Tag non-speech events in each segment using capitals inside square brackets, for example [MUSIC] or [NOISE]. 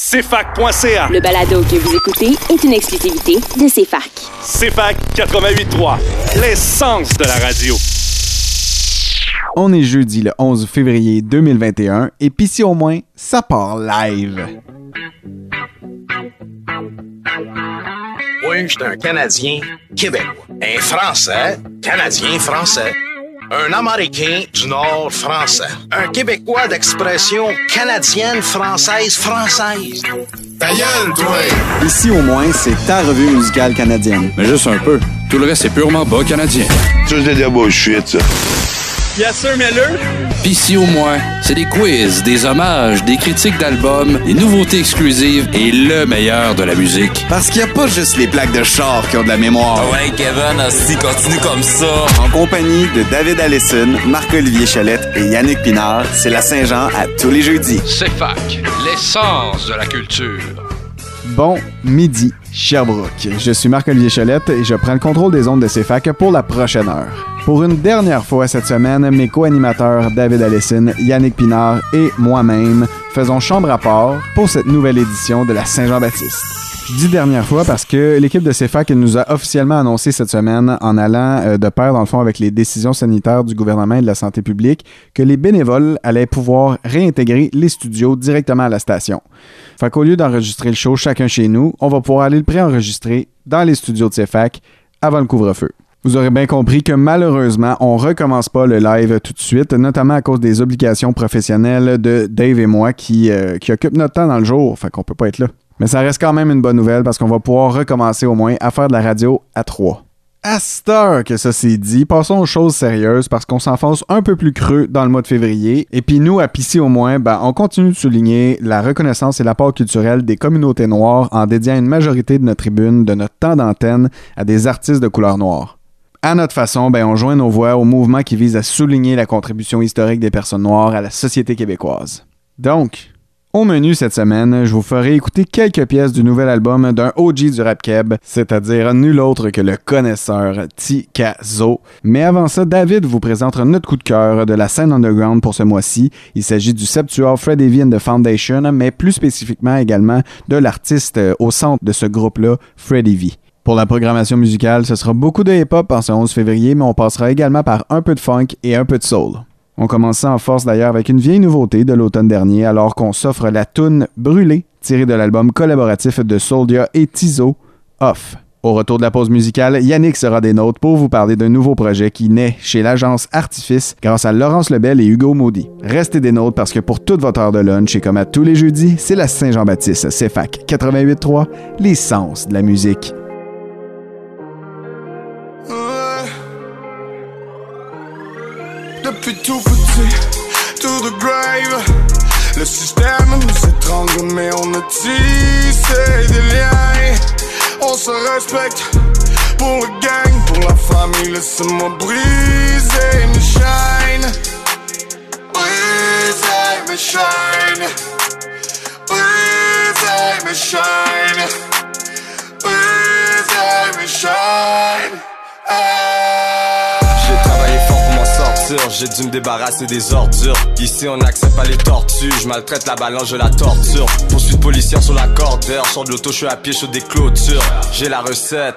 CFAC.ca. Le balado que vous écoutez est une exclusivité de CFAC. CFAC 88.3, l'essence de la radio. On est jeudi le 11 février 2021 et pis si au moins, ça part live. Oui, je suis un Canadien québécois. Un Français, Canadien français. Un Américain du Nord français. Un Québécois d'expression canadienne, française, française. Ta gueule, toi! Ici au moins, c'est ta revue musicale canadienne. Mais juste un peu. Tout le reste, c'est purement bas canadien. Ça, c'est de la bullshit, ça. Bien sûr, Miller. Pis si au moins, c'est des quiz, des hommages, des critiques d'albums, des nouveautés exclusives et le meilleur de la musique. Parce qu'il n'y a pas juste les plaques de char qui ont de la mémoire. Ouais, Kevin, si continue comme ça. En compagnie de David Allison, Marc-Olivier Chalette et Yannick Pinard, c'est la Saint-Jean à tous les jeudis. CFAC, l'essence de la culture. Bon midi, Sherbrooke. Je suis Marc-Olivier Chalette et je prends le contrôle des ondes de CFAC pour la prochaine heure. Pour une dernière fois cette semaine, mes co-animateurs David Allison, Yannick Pinard et moi-même faisons chambre à part pour cette nouvelle édition de la Saint-Jean-Baptiste. Je dis dernière fois parce que l'équipe de CFAC nous a officiellement annoncé cette semaine, en allant euh, de pair dans le fond avec les décisions sanitaires du gouvernement et de la santé publique, que les bénévoles allaient pouvoir réintégrer les studios directement à la station. Fait qu'au lieu d'enregistrer le show chacun chez nous, on va pouvoir aller le préenregistrer dans les studios de CFAC avant le couvre-feu. Vous aurez bien compris que malheureusement, on recommence pas le live tout de suite, notamment à cause des obligations professionnelles de Dave et moi qui, euh, qui occupent notre temps dans le jour, fait qu'on peut pas être là. Mais ça reste quand même une bonne nouvelle parce qu'on va pouvoir recommencer au moins à faire de la radio à trois. À cette heure que ça s'est dit, passons aux choses sérieuses parce qu'on s'enfonce un peu plus creux dans le mois de février. Et puis nous, à Pissy au moins, ben, on continue de souligner la reconnaissance et l'apport culturel des communautés noires en dédiant une majorité de notre tribune, de notre temps d'antenne, à des artistes de couleur noire. À notre façon, ben, on joint nos voix au mouvement qui vise à souligner la contribution historique des personnes noires à la société québécoise. Donc, au menu cette semaine, je vous ferai écouter quelques pièces du nouvel album d'un OG du rap keb, c'est-à-dire nul autre que le connaisseur Tikazo. Mais avant ça, David vous présente notre coup de cœur de la scène underground pour ce mois-ci. Il s'agit du septuor Fred Evie and the Foundation, mais plus spécifiquement également de l'artiste euh, au centre de ce groupe-là, Fred Evie. Pour la programmation musicale, ce sera beaucoup de hip-hop en ce 11 février, mais on passera également par un peu de funk et un peu de soul. On commence ça en force d'ailleurs avec une vieille nouveauté de l'automne dernier, alors qu'on s'offre la toune Brûlée, tirée de l'album collaboratif de Soldier et Tizo, Off. Au retour de la pause musicale, Yannick sera des nôtres pour vous parler d'un nouveau projet qui naît chez l'agence Artifice grâce à Laurence Lebel et Hugo Maudit. Restez des nôtres parce que pour toute votre heure de lunch et comme à tous les jeudis, c'est la Saint-Jean-Baptiste CFAC 88.3, l'essence de la musique. Depuis tout petit, to the grave. Le système nous étrangle, mais on a tissé des liens. On se respecte pour le gang, pour la famille. Laisse-moi briser mes chaînes. Briser mes chaînes. Briser mes chaînes. Briser mes. Ah. J'ai dû me débarrasser des ordures. Ici on n'accepte pas les tortues, je maltraite la balance, je la torture. Poursuite policière sur la cordeur, sors de l'auto, je suis à pied sur des clôtures. J'ai la recette.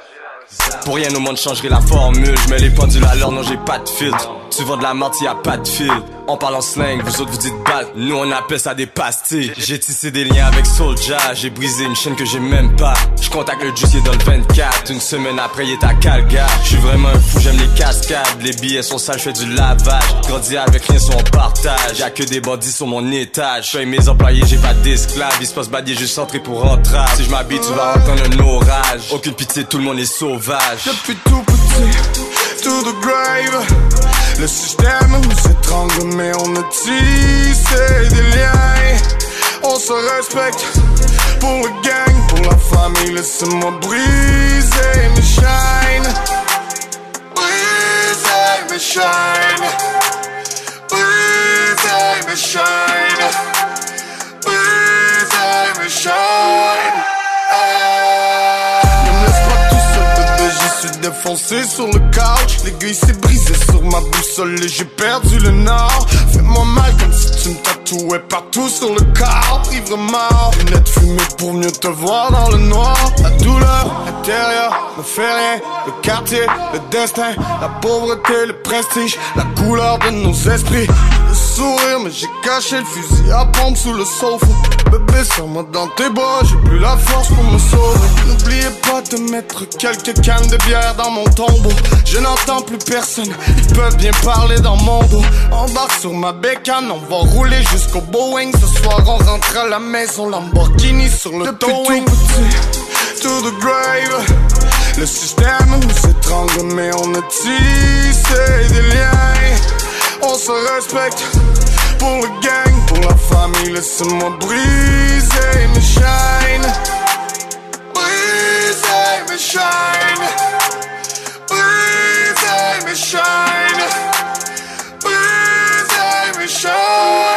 Pour rien au monde changerai la formule, je mets les pendules à l'heure, non j'ai pas de filtre. Tu vends de la menthe, y a pas de fil. On parle en slang, vous autres vous dites bat, nous on appelle ça des pastilles. J'ai tissé des liens avec Soulja, j'ai brisé une chaîne que j'ai même pas. Je contacte le est dans le 24. Une semaine après, il est à Calgary. Je suis vraiment un fou, j'aime les cascades. Les billets sont sales, je fais du lavage. Grandi avec rien sur on partage. Y'a que des bandits sur mon étage. Paye mes employés, j'ai pas d'esclaves. Il se passe badier, juste entré pour rentrer. Si je m'habille, tu vas entendre un orage. Aucune pitié, tout le monde est sauvage. Depuis tout petit, to the grave. Le système nous étrangle, mais on a tissé des liens. On se respecte pour le gang, pour la famille. Laisse-moi briser mes chaînes. Briser mes chaînes. Briser mes chaînes. Briser mes chaînes. Je suis défoncé sur le couch. L'aiguille s'est brisée sur ma boussole et j'ai perdu le nord. Fais-moi mal comme si tu me tatouais partout sur le corps. Ivre mort, lunettes fumées fumée pour mieux te voir dans le noir. La douleur intérieure ne fait rien. Le quartier, le destin, la pauvreté, le prestige, la couleur de nos esprits. Le sourire, mais j'ai caché le fusil à pompe sous le sofa. Bébé, serre-moi dans tes bras, j'ai plus la force pour me sauver. N'oubliez pas de mettre quelques cannes de bière dans mon tombeau. Je n'entends plus personne, ils peuvent bien parler dans mon dos. Embarque sur ma bécane, on va rouler jusqu'au Boeing. Ce soir, on rentre à la maison, Lamborghini sur le Depuis towing. tout petit, to the grave. Le système nous étrangle, mais on a tissé des liens. On se respecte pour le gang, pour la famille. Laisse-moi briser mes chaînes. Briser mes chaînes. Briser mes chaînes. Briser mes chaînes.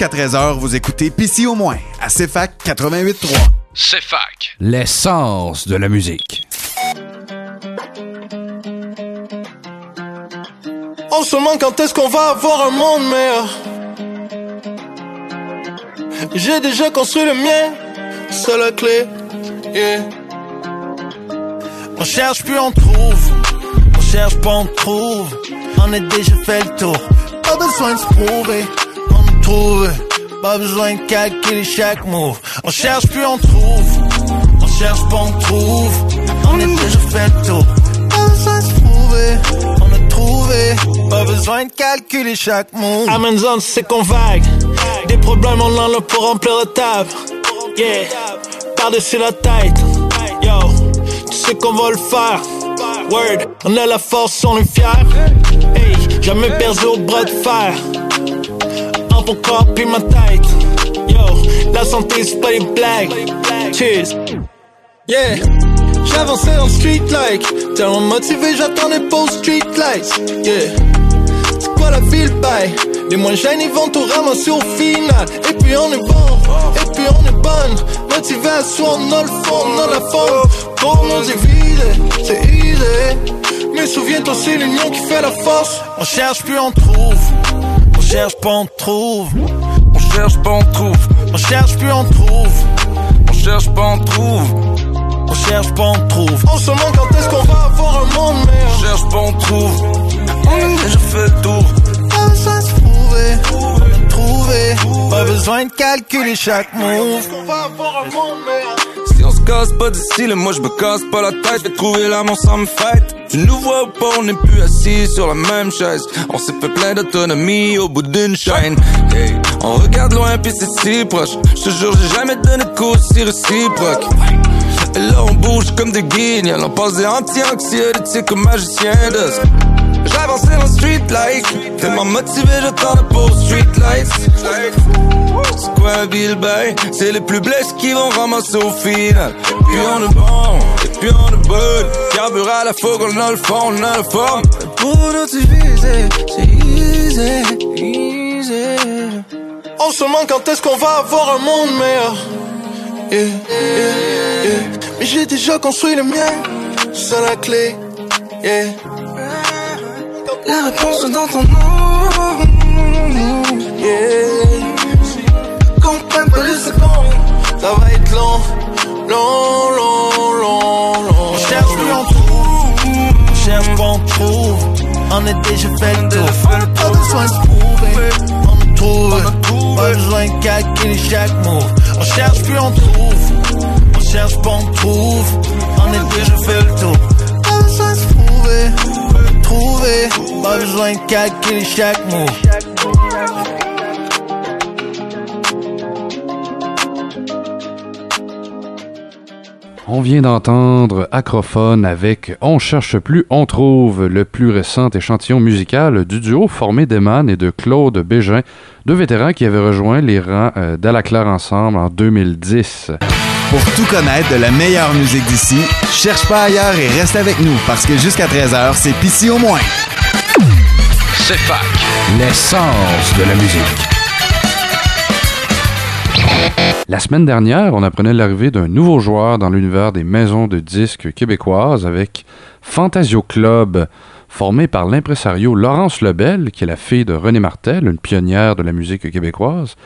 Jusqu'à 13h, vous écoutez PC au moins à CFAC 88.3. CFAC, l'essence de la musique. On se demande quand est-ce qu'on va avoir un monde meilleur? J'ai déjà construit le mien, c'est la clé. Yeah. On cherche puis on trouve, on cherche pas on trouve. On a déjà fait le tour, pas besoin de se prouver. Pas besoin de calculer chaque move. On cherche puis on trouve, on cherche pas on trouve. On a déjà fait le tour, pas besoin de se prouver. On a trouvé, pas besoin de calculer chaque move. Amazon c'est qu'on vague, des problèmes on en a pour remplir la table. Yeah, par-dessus la tête, yo, tu sais qu'on va le faire. Word, on a la force, on est fiers. Hey, jamais perdu au bras de fer. En ton corps ma tête. Yo, la santé c'est pas des blagues. Cheers. Yeah. J'avançais le street like. Tellement motivé j'attendais aux street lights. Yeah. C'est quoi la ville bail Les moins ils vont tout ramasser au final. Et puis on est bon. Et puis on est bonne. Motivé à soi on a le fond on a la forme Pour nous diviser C'est easy. Mais souviens-toi c'est l'union qui fait la force. On cherche puis on trouve cherche pas on trouve On cherche pas, on trouve. On cherche puis on trouve On cherche pas, on trouve. On cherche pas, on trouve. On se demande quand est-ce qu'on va avoir un monde On meilleur. cherche pas, on trouve. On a déjà fait le tour. Pas besoin de se prouver, on a trouvé. Pas besoin de calculer chaque move. On va avoir un monde meilleur? Casse pas d'ici, là, moi je me casse pas la tête. Vais trouver l'amour sans me fête. Tu nous vois pas, on n'est plus assis sur la même chaise. On s'est fait plein d'autonomie au bout d'une chaîne. On regarde loin puis c'est si proche. Je te jure, j'ai jamais donné de si réciproque. Et là on bouge comme des guignols, on passe des anti-anxiolytiques comme magicien d'os. J'avançais dans le street like, tellement motivé, j'attendais pas aux street lights. Un bill bay? C'est les plus blessés qui vont ramasser au final. Et puis on est bon, et puis on est bon. Carbure à la fougue, on a le fond, on a la forme. Pour nous diviser, c'est easy, easy. On se demande quand est-ce qu'on va avoir un monde meilleur? Yeah, yeah, yeah. Mais j'ai déjà construit le mien. C'est la clé. Yeah. La réponse dans ton nom. Yeah. Comprends pas les secondes. Ça va être long. Long, long, long, long. On cherche puis on trouve. On cherche pas on trouve. On a déjà fait le tour. Pas besoin de se prouver. On me trouve. Pas besoin de calculer chaque move. On cherche puis on trouve. On cherche pas on trouve. On a déjà fait le tour. Pas besoin de se prouver. Trouver. Pas besoin de calculer chaque move. On vient d'entendre Acrophone avec On cherche plus, on trouve, le plus récent échantillon musical du duo formé d'Eman et de Claude Bégin, deux vétérans qui avaient rejoint les rangs euh, d'Alaclaire Ensemble en 2010. Pour tout connaître de la meilleure musique d'ici, cherche pas ailleurs et reste avec nous parce que jusqu'à 13h, c'est Pissy au moins. C'est fac, l'essence de la musique. La semaine dernière, on apprenait l'arrivée d'un nouveau joueur dans l'univers des maisons de disques québécoises avec Fantasio Club, formé par l'impresario Laurence Lebel, qui est la fille de René Martel, une pionnière de la musique québécoise,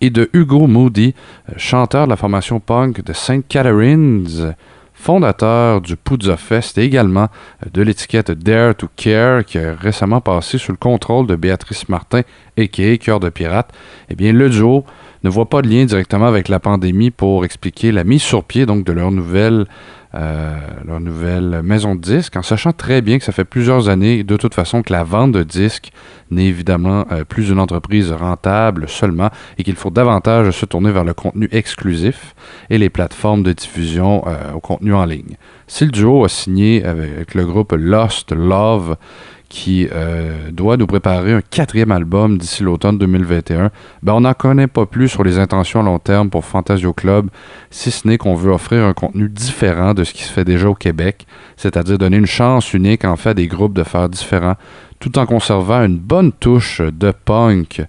et de Hugo Moody, chanteur de la formation punk de St. Catharines, fondateur du Poudza Fest et également de l'étiquette Dare to Care qui a récemment passé sous le contrôle de Béatrice Martin et qui est Cœur de Pirate. Eh bien, le duo ne voit pas de lien directement avec la pandémie pour expliquer la mise sur pied donc de leur nouvelle euh, leur nouvelle maison de disques, en sachant très bien que ça fait plusieurs années, de toute façon, que la vente de disques n'est évidemment euh, plus une entreprise rentable seulement et qu'il faut davantage se tourner vers le contenu exclusif et les plateformes de diffusion euh, au contenu en ligne. Si le duo a signé avec le groupe Lost Love, qui euh, doit nous préparer un quatrième album d'ici l'automne 2021, ben on n'en connaît pas plus sur les intentions à long terme pour Fantasio Club, si ce n'est qu'on veut offrir un contenu différent de ce qui se fait déjà au Québec, c'est-à-dire donner une chance unique en fait à des groupes de faire différents, tout en conservant une bonne touche de punk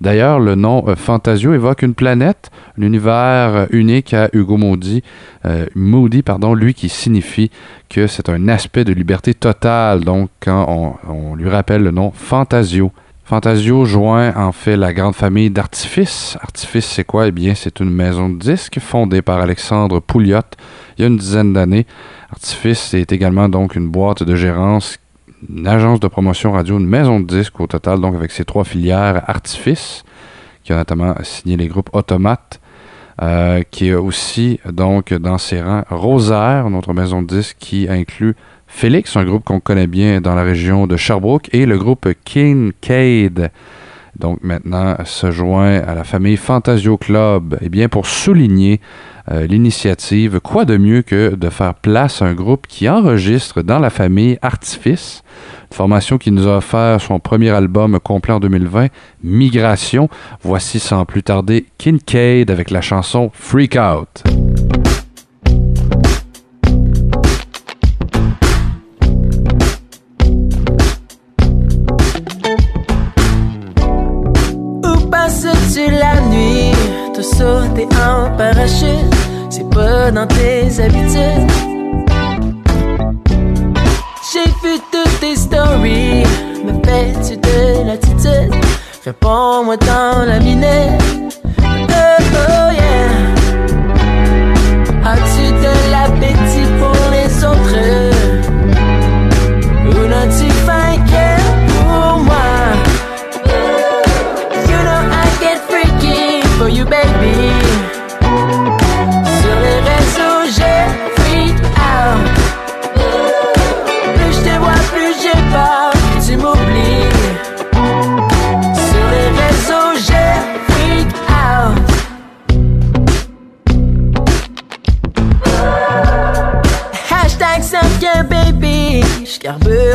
D'ailleurs, le nom euh, Fantasio évoque une planète, un univers euh, unique à Hugo Moody, euh, Moody, pardon, lui qui signifie que c'est un aspect de liberté totale. Donc, quand on, lui rappelle le nom Fantasio. Fantasio joint en fait la grande famille d'Artifice. Artifice, c'est quoi? Eh bien, c'est une maison de disques fondée par Alexandre Pouliot il y a une dizaine d'années. Artifice est également donc une boîte de gérance une agence de promotion radio, une maison de disques au total, donc avec ses trois filières Artifice, qui a notamment signé les groupes Automate, euh, qui est aussi donc dans ses rangs Rosaire, notre maison de disques qui inclut Félix, un groupe qu'on connaît bien dans la région de Sherbrooke, et le groupe Kincaid. Donc maintenant se joint à la famille Fantasio Club, et eh bien pour souligner euh, l'initiative, quoi de mieux que de faire place à un groupe qui enregistre dans la famille Artifice, une formation qui nous a offert son premier album complet en 2020, Migration. Voici sans plus tarder Kincaid avec la chanson Freak Out. C'est pas dans tes habitudes. J'ai vu toutes tes stories, me fais-tu de l'attitude? Réponds-moi dans la minute. Oh, oh yeah. As-tu de l'appétit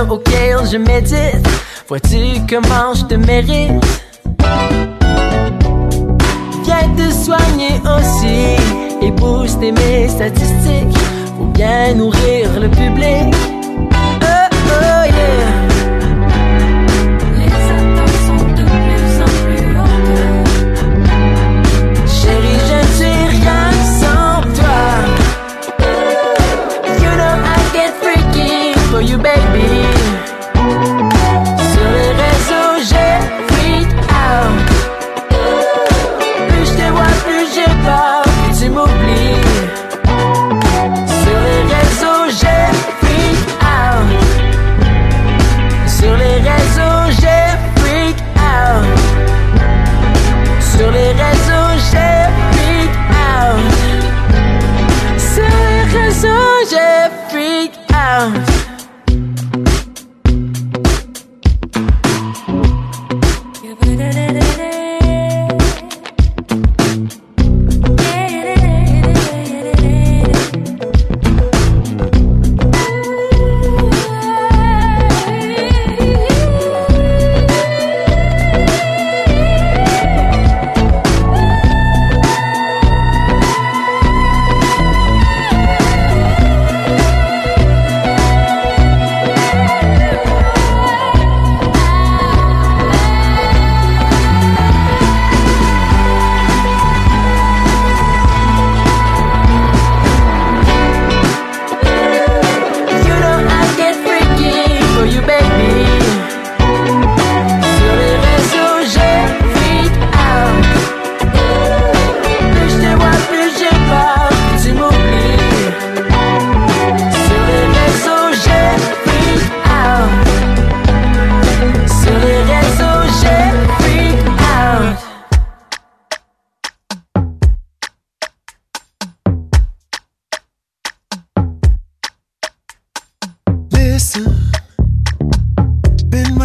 auquel je médite. Vois-tu comment je te mérite? Viens te soigner aussi et booster mes statistiques. Faut bien nourrir le public. Oh, oh yeah.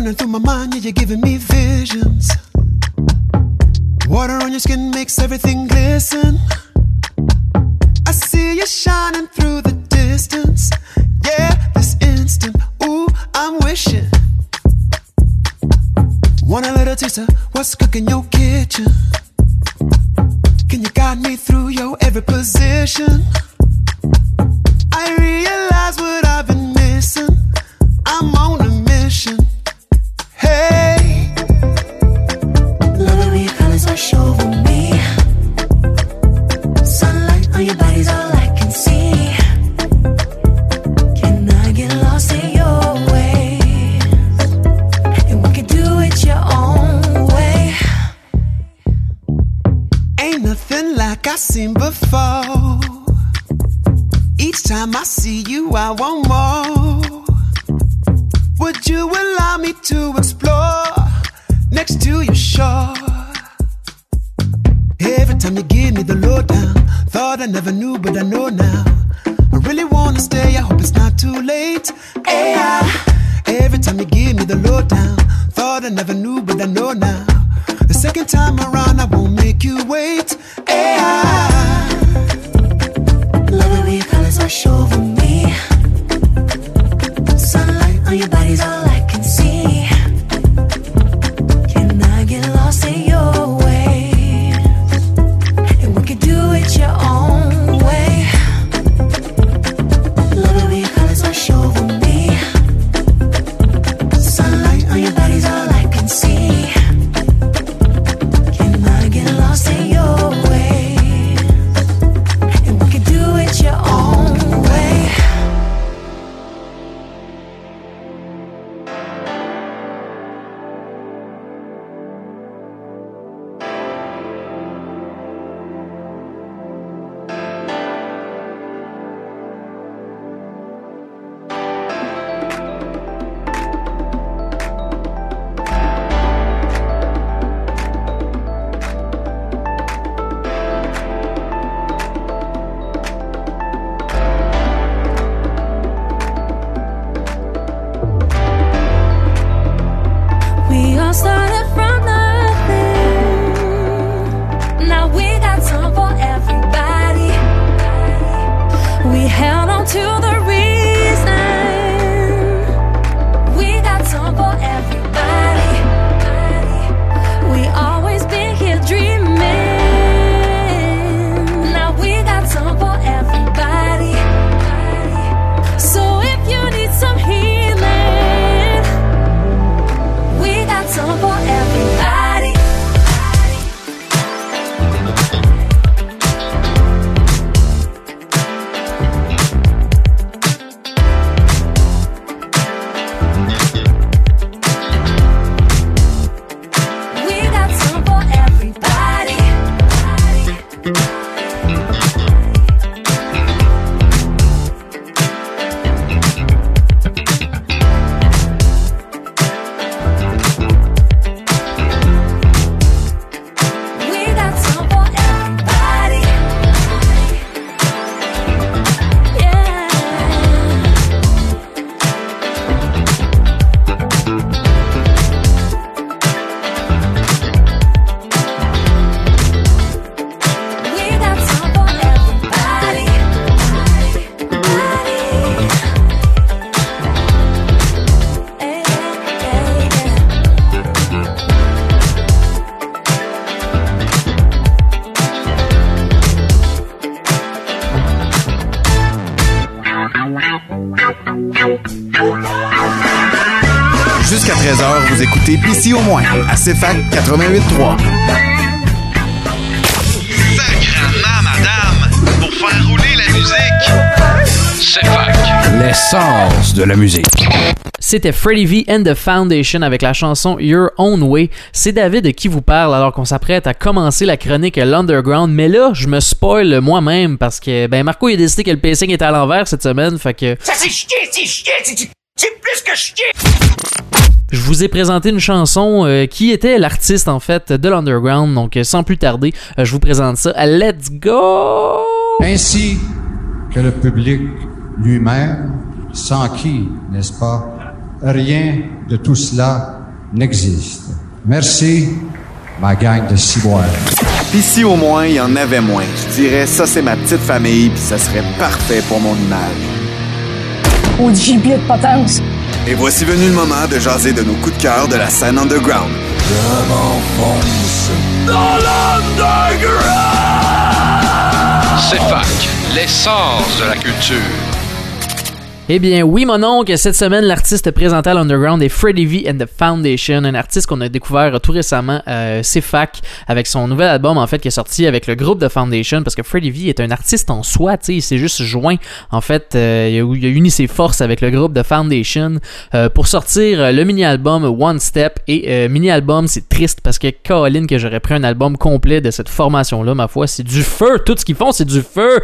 Running through my mind, yeah, you're giving me visions. Water on your skin makes everything glisten. I see you shining through the distance. Yeah, this instant, ooh, I'm wishing. Want a little taste of what's cooking your kitchen? Can you guide me through your every position? I realize what I've been missing. I'm on a mission. Your CFAC 88.3. Sacrement, madame, pour faire rouler la musique. C'est fac. L'essence de la musique. C'était Freddie V and the Foundation avec la chanson Your Own Way. C'est David qui vous parle alors qu'on s'apprête à commencer la chronique L'Underground. Mais là, je me spoil moi-même parce que ben Marco il a décidé que le pacing était à l'envers cette semaine. Fait que Ça c'est chier, c'est chier, c'est plus que chier. Je vous ai présenté une chanson euh, qui était l'artiste en fait de l'Underground. Donc euh, sans plus tarder, euh, je vous présente ça. Let's go! Ainsi que le public lui-même, sans qui, n'est-ce pas, rien de tout cela n'existe. Merci, ma gang de ciboires. Pis si au moins il y en avait moins, je dirais ça c'est ma petite famille puis ça serait parfait pour mon image. Au gibier de potence. Et voici venu le moment de jaser de nos coups de cœur de la scène underground. Je m'enfonce dans l'underground. C'est fac, l'essence de la culture. Eh bien, oui, mon oncle, cette semaine, l'artiste présenté à l'Underground est Freddie V and the Foundation, un artiste qu'on a découvert tout récemment, euh, CFAC, avec son nouvel album, en fait, qui est sorti avec le groupe The Foundation, parce que Freddie V est un artiste en soi, tu sais, il s'est juste joint, en fait, euh, il, a, uni ses forces avec le groupe The Foundation euh, pour sortir le mini-album One Step, et euh, mini-album, c'est triste, parce que Colin, que j'aurais pris un album complet de cette formation-là, ma foi, c'est du feu, tout ce qu'ils font, c'est du feu!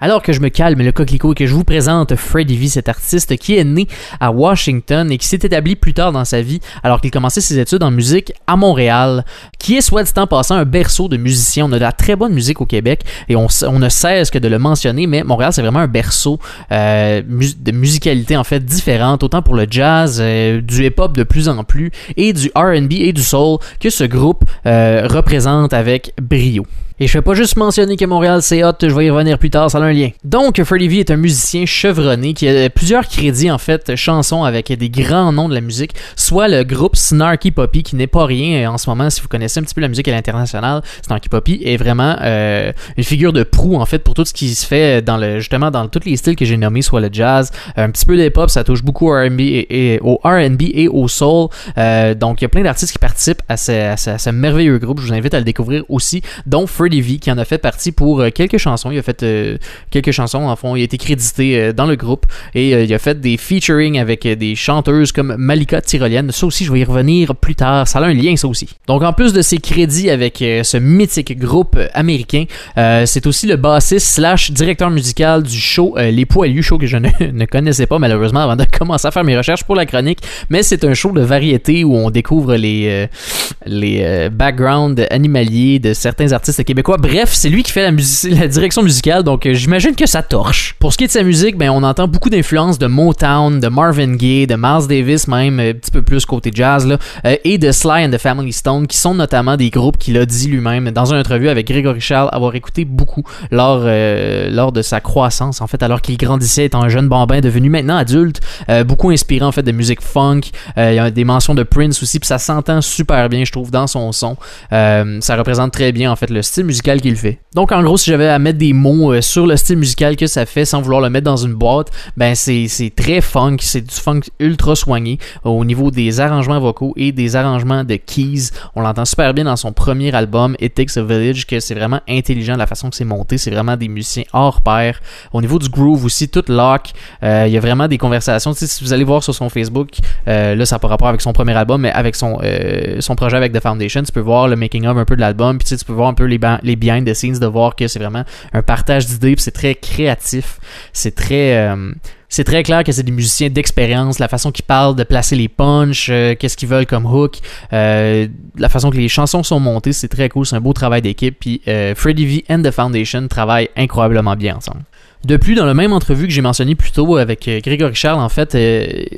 Alors que je me calme le coquelicot et que je vous présente Freddie V, cet artiste qui est né à Washington et qui s'est établi plus tard dans sa vie alors qu'il commençait ses études en musique à Montréal, qui est soit dit en passant un berceau de musiciens. On a de la très bonne musique au Québec et on, ne cesse que de le mentionner, mais Montréal c'est vraiment un berceau euh, de musicalité en fait différente, autant pour le jazz, euh, du hip-hop de plus en plus et du R&B et du soul que ce groupe euh, représente avec brio. Et je vais pas juste mentionner que Montréal c'est hot, je vais y revenir plus tard, ça a un lien. Donc Freddie V est un musicien chevronné qui a plusieurs crédits en fait, chansons avec des grands noms de la musique, soit le groupe Snarky Poppy qui n'est pas rien en ce moment si vous connaissez un petit peu la musique à l'international, Snarky Poppy est vraiment euh, une figure de proue en fait pour tout ce qui se fait dans le justement dans tous les styles que j'ai nommés, soit le jazz, un petit peu d'hip-hop, ça touche beaucoup au R&B et, au soul. Euh, donc il y a plein d'artistes qui participent à ce, merveilleux groupe, je vous invite à le découvrir aussi, dont V qui en a fait partie pour euh, quelques chansons. Il a fait euh, quelques chansons, en fond, il a été crédité euh, dans le groupe et il a fait des featuring avec des chanteuses comme Malika Tyrolienne. Ça aussi, je vais y revenir plus tard. Ça a un lien, ça aussi. Donc, en plus de ses crédits avec ce mythique groupe américain, c'est aussi le bassiste slash directeur musical du show Les Poilus, show que je ne, [LAUGHS] connaissais pas malheureusement avant de [LAUGHS] commencer à faire mes recherches pour la chronique. Mais c'est un show de variété où on découvre les, les backgrounds animaliers de certains artistes québécois. Bref, c'est lui qui fait [LAUGHS] la, direction musicale, donc euh, j'imagine que ça torche. Pour ce qui est de sa musique, ben, on entend beaucoup d'influences de Motown, de Marvin Gaye, de Miles Davis même, un petit peu plus côté jazz, là, euh, et de Sly and the Family Stone, qui sont notamment des groupes qu'il a dit lui-même dans une entrevue avec Grégory Charles avoir écouté beaucoup lors, euh, lors de sa croissance, en fait, alors qu'il grandissait étant un jeune bambin devenu maintenant adulte, euh, beaucoup inspiré en fait de musique funk, il y a des mentions de Prince aussi, puis ça s'entend super bien, je trouve, dans son son. ça représente très bien en fait le style musical qu'il fait. Donc en gros, si j'avais à mettre des mots euh, sur le style musical que ça fait sans vouloir le mettre dans une boîte, ben c'est, très funk, c'est du funk ultra soigné au niveau des arrangements vocaux et des arrangements de keys. On l'entend super bien dans son premier album It Takes a Village que c'est vraiment intelligent la façon que c'est monté, c'est vraiment des musiciens hors pair. Au niveau du groove aussi, tout lock, euh, il y a vraiment des conversations. Si vous allez voir sur son Facebook, euh, là ça n'a pas rapport avec son premier album, mais avec son son projet avec The Foundation, tu peux voir le making of un peu de l'album, puis tu peux voir un peu les, les behind the scenes de voir que c'est vraiment un partage d'idées, c'est très créatif, c'est très euh, c'est très clair que c'est des musiciens d'expérience, la façon qu'ils parlent de placer les punchs, euh, qu'est-ce qu'ils veulent comme hook, euh, la façon que les chansons sont montées, c'est très cool, c'est un beau travail d'équipe. Puis euh, Freddie V and the Foundation travaillent incroyablement bien ensemble. De plus, dans la même entrevue que j'ai mentionné plus tôt avec euh, Grégory Charles, en fait,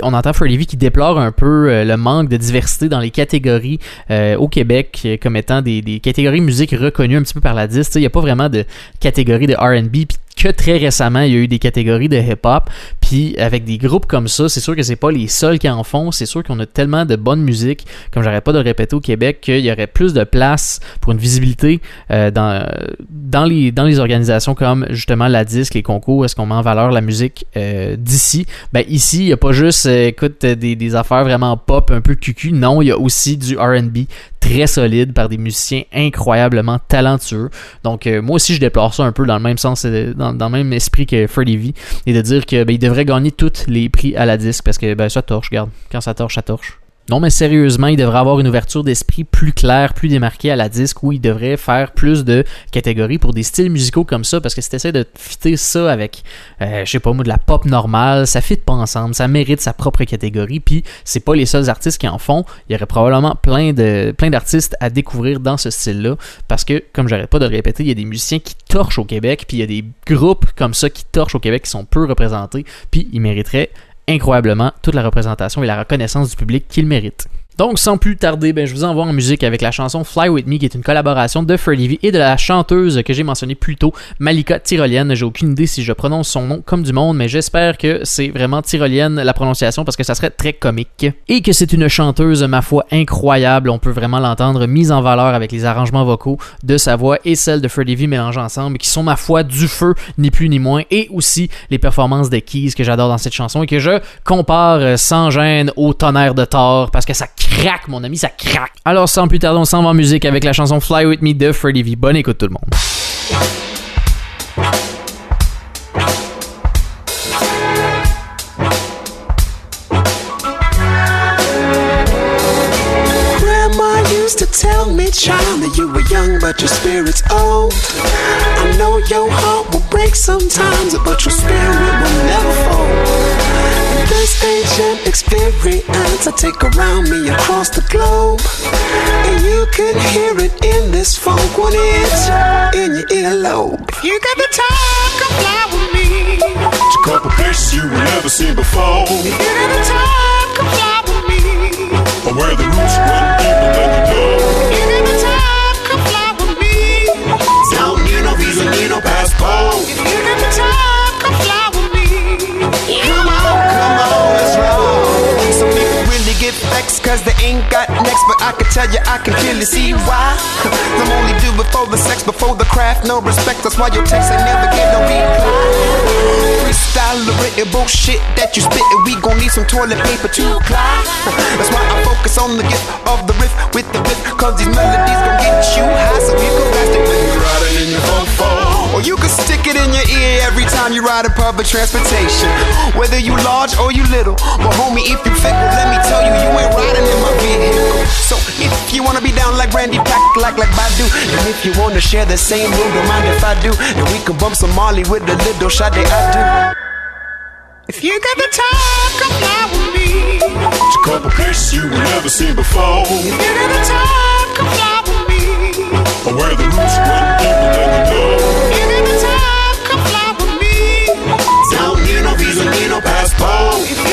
on entend Freddie V qui déplore un peu le manque de diversité dans les catégories au Québec comme étant des, des, catégories musique reconnues un petit peu par la disque. Il n'y a pas vraiment de catégorie de R&B que très récemment, il y a eu des catégories de hip-hop. Puis avec des groupes comme ça, c'est sûr que c'est pas les seuls qui en font. C'est sûr qu'on a tellement de bonne musique, comme j'arrête pas de le répéter au Québec, qu'il y aurait plus de place pour une visibilité euh, dans, dans, les, dans les organisations comme justement la disque, les concours, est-ce qu'on met en valeur la musique euh, d'ici? Ben ici, il n'y a pas juste, euh, écoute, des, affaires vraiment pop, un peu cucu. Non, il y a aussi du RB très solide par des musiciens incroyablement talentueux. Donc moi aussi je déplore ça un peu dans le même sens, dans, dans le même esprit que Freddie V, et de dire que ben, il devrait gagner tous les prix à la disque parce que ben ça torche, regarde, quand ça torche, ça torche. Non, mais sérieusement, il devrait avoir une ouverture d'esprit plus claire, plus démarquée à la disque, où il devrait faire plus de catégories pour des styles musicaux comme ça, parce que si t'essaies de fitter ça avec, euh, je sais pas moi, de la pop normale, ça fit pas ensemble, ça mérite sa propre catégorie, puis c'est pas les seuls artistes qui en font. Il y aurait probablement plein d'artistes à découvrir dans ce style-là, parce que, comme j'arrête pas de le répéter, il y a des musiciens qui torchent au Québec, puis il y a des groupes comme ça qui torchent au Québec qui sont peu représentés, puis ils mériteraient incroyablement toute la représentation et la reconnaissance du public qu'il mérite. Donc, sans plus tarder, ben, je vous envoie en musique avec la chanson Fly With Me, qui est une collaboration de Freddie V et de la chanteuse que j'ai mentionnée plus tôt, Malika Tyrolienne. J'ai aucune idée si je prononce son nom comme du monde, mais j'espère que c'est vraiment Tyrolienne la prononciation parce que ça serait très comique. Et que c'est une chanteuse, ma foi, incroyable. On peut vraiment l'entendre mise en valeur avec les arrangements vocaux de sa voix et celle de Freddie V mélangées ensemble, qui sont, ma foi, du feu, ni plus ni moins. Et aussi les performances de Keys que j'adore dans cette chanson et que je compare sans gêne au tonnerre de Thor parce que ça craque, mon ami, ça craque. Alors, sans plus tarder, on s'en va en musique avec la chanson Fly With Me de Freddie V. Bonne écoute, tout le monde. Grandma used to tell me, child, that you were young, but your spirit's old. I know your heart will break sometimes, but your spirit will never fold. This ancient experience I take around me across the globe. And you can hear it in this funk when it's in your earlobe. You got the time, come fly with me. To couple places you have never seen before. You got the time, come fly with me. Or where the roots run deeper than you know. You got the time, come fly with me. Don't need no visa, need no passport. You got the time, vexed cause they ain't got next But I can tell you I can clearly see why? [LAUGHS] I'm only do before the sex, before the craft. No respect, that's why your text ain't never get no reply. Freestyle written bullshit that you spit And we gon' need some toilet paper to apply. [LAUGHS] That's why I focus on the gift of the riff with the riff Cause these melodies gon' get you high So you can blast it. You're riding in your fofo Or you can stick it in your ear every time you ride in public transportation Whether you large or you little But homie, if you fickle, let me tell you, you ain't riding in my vehicle So if you wanna be down like Randy Pack, like like Badu And if you wanna share the same room, don't mind if I do And we can bump some Molly with a little shot that I do If you got the time, come fly with me. To couple places you have never seen before. If you got the time, come fly with me. Or where the roots run deeper than you know. Need no passport.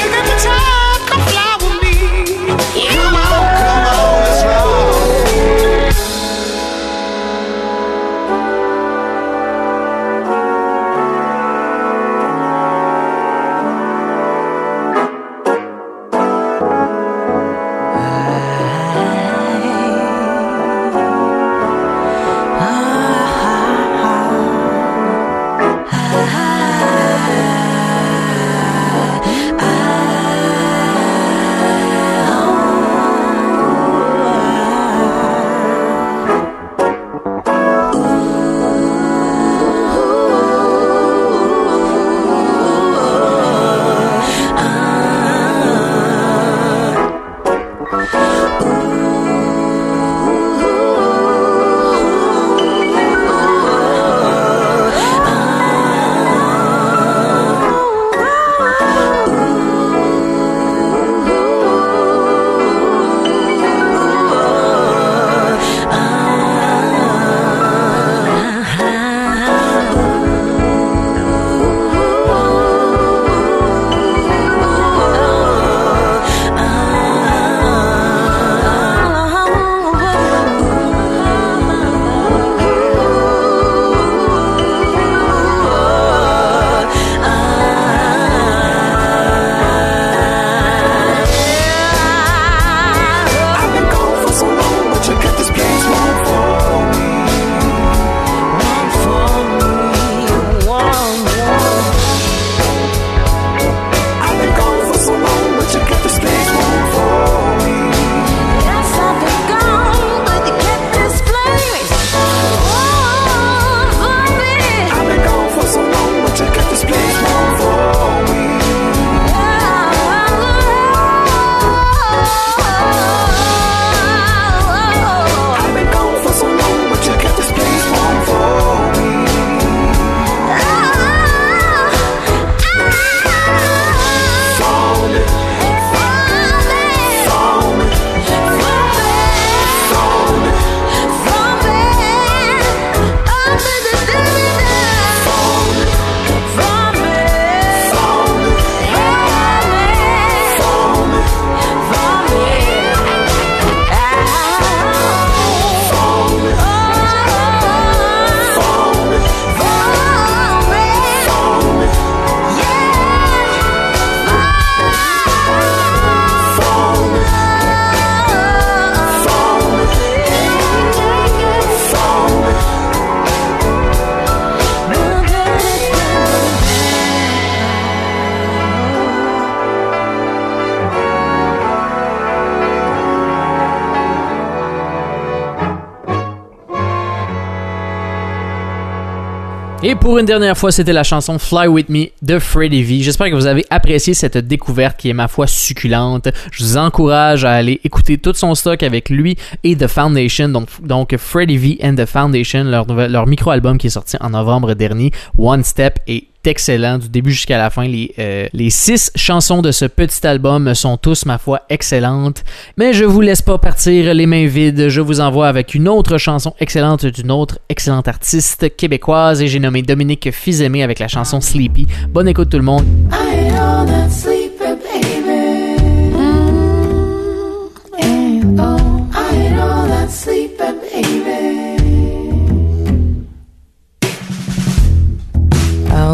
Et pour une dernière fois, c'était la chanson Fly With Me de Freddie V. J'espère que vous avez apprécié cette découverte qui est ma foi succulente. Je vous encourage à aller écouter tout son stock avec lui et The Foundation. Donc, donc Freddie V and The Foundation, leur, leur micro-album qui est sorti en novembre dernier, One Step est excellent du début jusqu'à la fin. Les, euh, les six chansons de ce petit album sont tous, ma foi, excellentes. Mais je vous laisse pas partir les mains vides. Je vous envoie avec une autre chanson excellente d'une autre excellente artiste québécoise et j'ai nommé Dominique Fils-Aimé avec la chanson Sleepy. Bonne écoute tout le monde.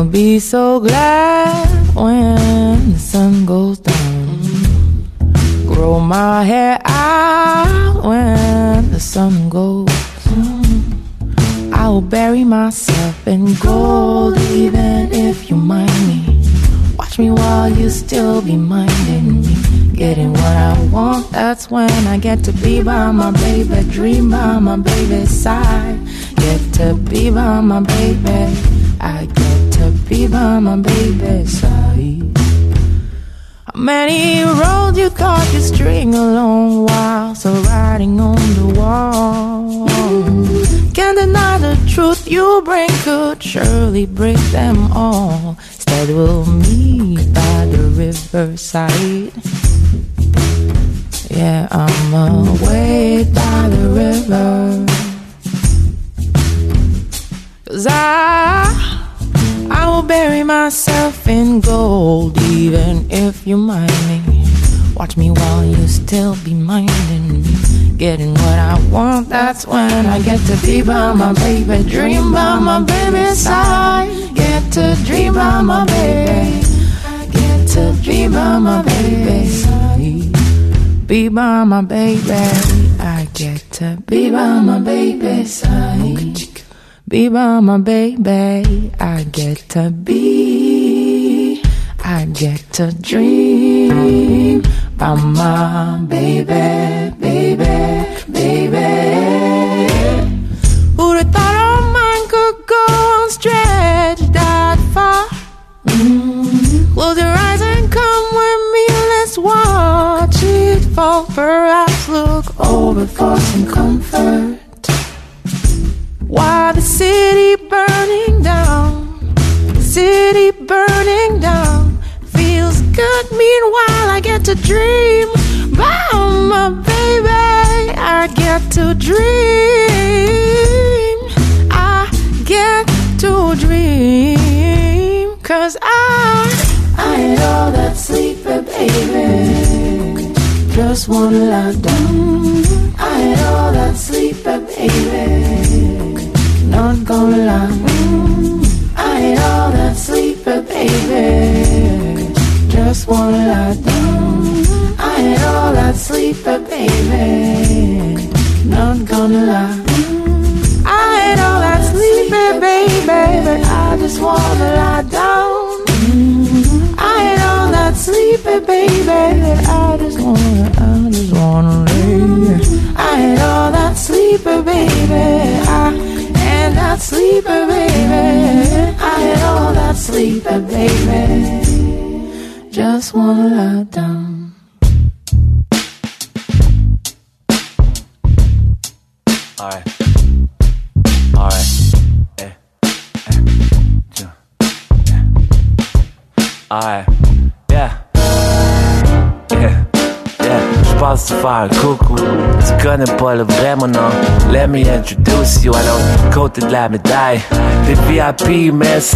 I'll be so glad when the sun goes down. Grow my hair out when the sun goes. I'll bury myself in gold even if you mind me. Watch me while you still be minding me. Getting what I want, that's when I get to be by my baby. Dream by my baby's side. Get to be by my baby. I get by my baby's side. How many roads you thought you'd string along while so riding on the wall? Can't deny the truth you bring could surely break them all. Instead, we'll meet by the riverside. Yeah, I'm away by the river. Cause I, bury myself in gold, even if you mind me. Watch me while you still be minding me. Getting what I want, that's when I get to be by my baby. Dream by my baby's side. Get to dream by my baby. Get to be by my baby's side. Be by my baby. I get to be by my baby's side. Be by my baby. I get to be. I get to dream by my baby, baby, baby. Who'd have thought our mind could go on stretch that far? Mm. Close your eyes and come with me. Let's watch it fall. Perhaps look over for some comfort. While the city burning down, the city burning down feels good. Meanwhile, I get to dream about my baby. I get to dream. I get to dream. Cause I, I know that sleepy baby. just wanna lie down. I know that sleepy baby. Not gonna lie. Mm, I ain't all that sleepy baby. Just wanna lie down. I ain't all that sleepy baby. Not gonna lie. Mm, I know that sleepy baby, but I just wanna lie down. Mm, I ain't all that sleepy baby, that baby. I know that sleepy baby. Just wanna lie down. Alright. Alright. Eh. Eh. Tiens. Eh. Alright. Faire coucou. Tu connais pas le vrai mon nom. Let me introduce you à l'autre côté de la médaille. Des VIP, miss.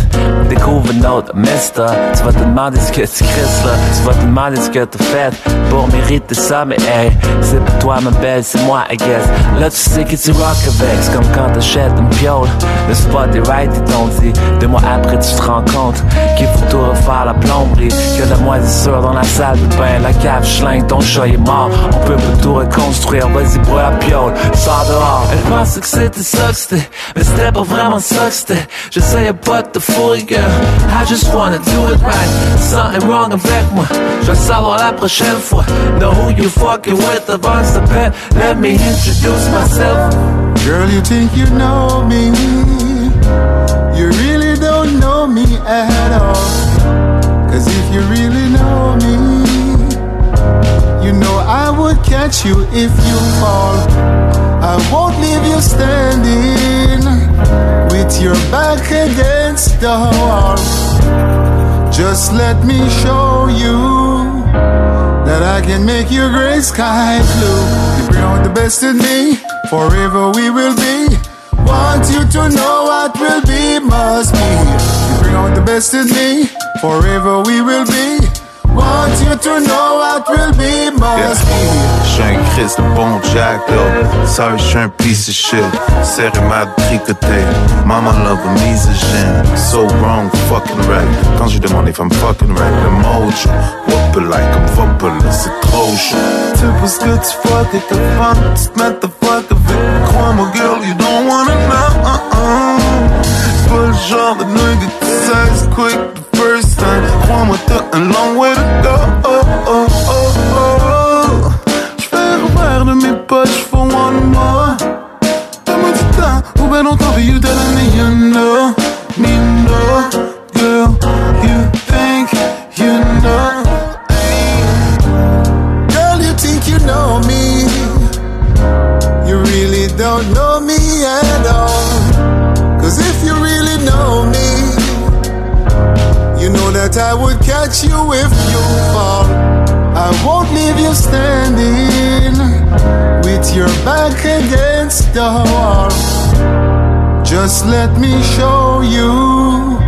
Découvre notre mister. Tu vas te demander ce que tu crisses là. Tu vas te demander ce que t'as fait pour mériter ça. Mais hey, c'est pas toi ma belle, c'est moi, I guess. Là, tu sais que tu rock avec. C'est comme quand t'achètes une piole. Le spot est right, ils t'ont dit. Deux mois après, tu te rends compte qu'il faut tout refaire la plomberie. Que la moisissure dans la salle de bain. La cave schlingue, ton chat est mort. On peut pas tout reconstruire. Vas-y, bois la piole. Sors dehors. Elle pensait que c'était ça que c'était. Mais c'était pas vraiment ça que c'était. J'essayais pas de te fourrer, girl. I just wanna do it right. Something wrong avec moi. Je vais savoir la prochaine fois. Know who you fucking with avant de se pète. Let me introduce myself. Girl, you think you know me? You really know me at all. Cause if you really know me, you know I would catch you if you fall. I won't leave you standing with your back against the wall. Just let me show you that I can make your gray sky blue. You bring out the best in me, forever we will be. Want you to know what will be must be. You bring out the best in me, forever we will be. Want you to know what will be must be. J'suis un Christ de bon Jack though. Sorry, j'suis un piece of shit. Serré ma tricoté. Mama love a misogyne. So wrong, fucking right. Quand j'ai demandé if I'm fucking right, le mojo. Whopper like I'm vopper là, c'est trop chaud. Tu penses que tu fuck et t'as fun, tu te mets the fuck avec. Crois-moi, girl, you don't wanna know. Uh-uh. C'est pas le genre de nigga qui says quick the first time. Crois-moi, t'as un long way to go. Would catch you if you fall. I won't leave you standing with your back against the wall. Just let me show you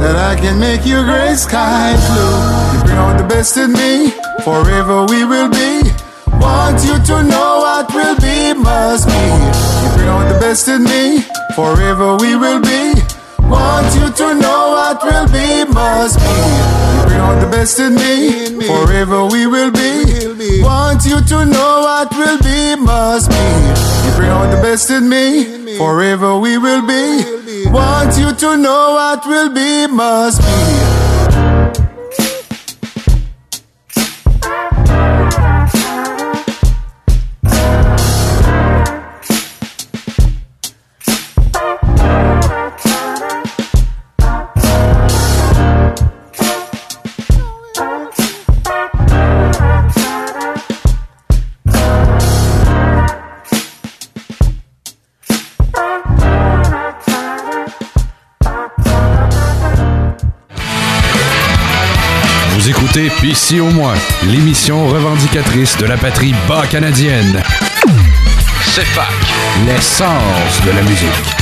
that I can make your gray sky blue. You bring out the best in me, forever we will be. Want you to know what will be must be. You bring out the best in me, forever we will be. Want you to know what will must be. You bring out the best in me, forever we will be. Want you to know what will be must be. You bring out the best in me, forever we will be. Want you to know what will be must be. Pis au moins, l'émission revendicatrice de la patrie bas canadienne. C'est fac, l'essence de la musique.